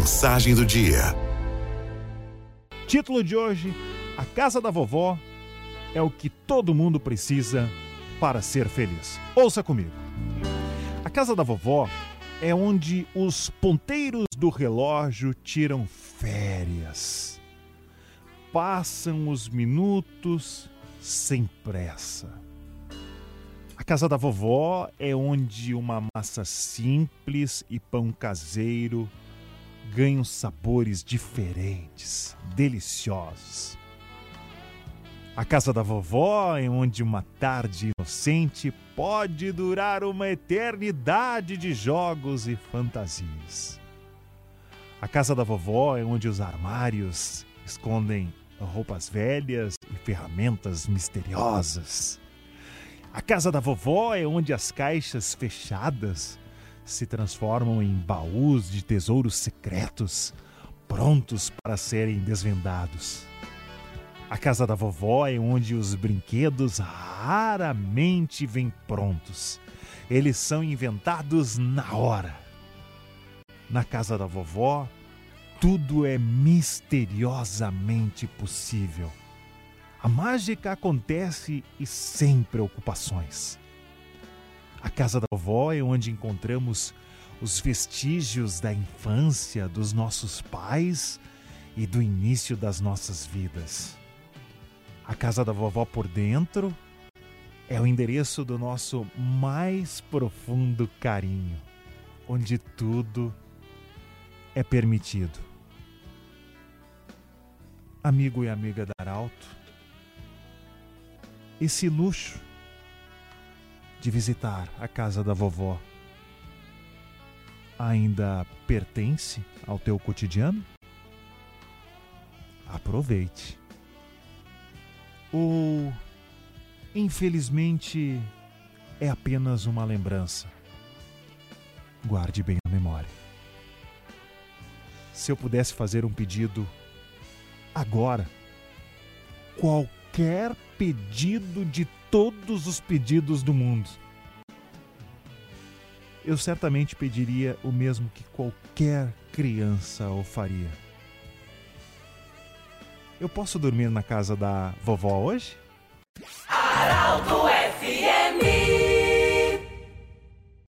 Mensagem do dia. Título de hoje: A casa da vovó é o que todo mundo precisa para ser feliz. Ouça comigo. A casa da vovó é onde os ponteiros do relógio tiram férias. Passam os minutos sem pressa. A casa da vovó é onde uma massa simples e pão caseiro ganham sabores diferentes, deliciosos. A casa da vovó é onde uma tarde inocente pode durar uma eternidade de jogos e fantasias. A casa da vovó é onde os armários escondem roupas velhas e ferramentas misteriosas. A casa da vovó é onde as caixas fechadas se transformam em baús de tesouros secretos, prontos para serem desvendados. A casa da vovó é onde os brinquedos raramente vêm prontos. Eles são inventados na hora. Na casa da vovó, tudo é misteriosamente possível. A mágica acontece e sem preocupações. A casa da vovó é onde encontramos os vestígios da infância dos nossos pais e do início das nossas vidas. A casa da vovó por dentro é o endereço do nosso mais profundo carinho, onde tudo é permitido. Amigo e amiga da Arauto, esse luxo de visitar a casa da vovó ainda pertence ao teu cotidiano? Aproveite. Ou, infelizmente, é apenas uma lembrança? Guarde bem a memória. Se eu pudesse fazer um pedido agora, qualquer pedido de todos os pedidos do mundo. Eu certamente pediria o mesmo que qualquer criança o faria. Eu posso dormir na casa da vovó hoje?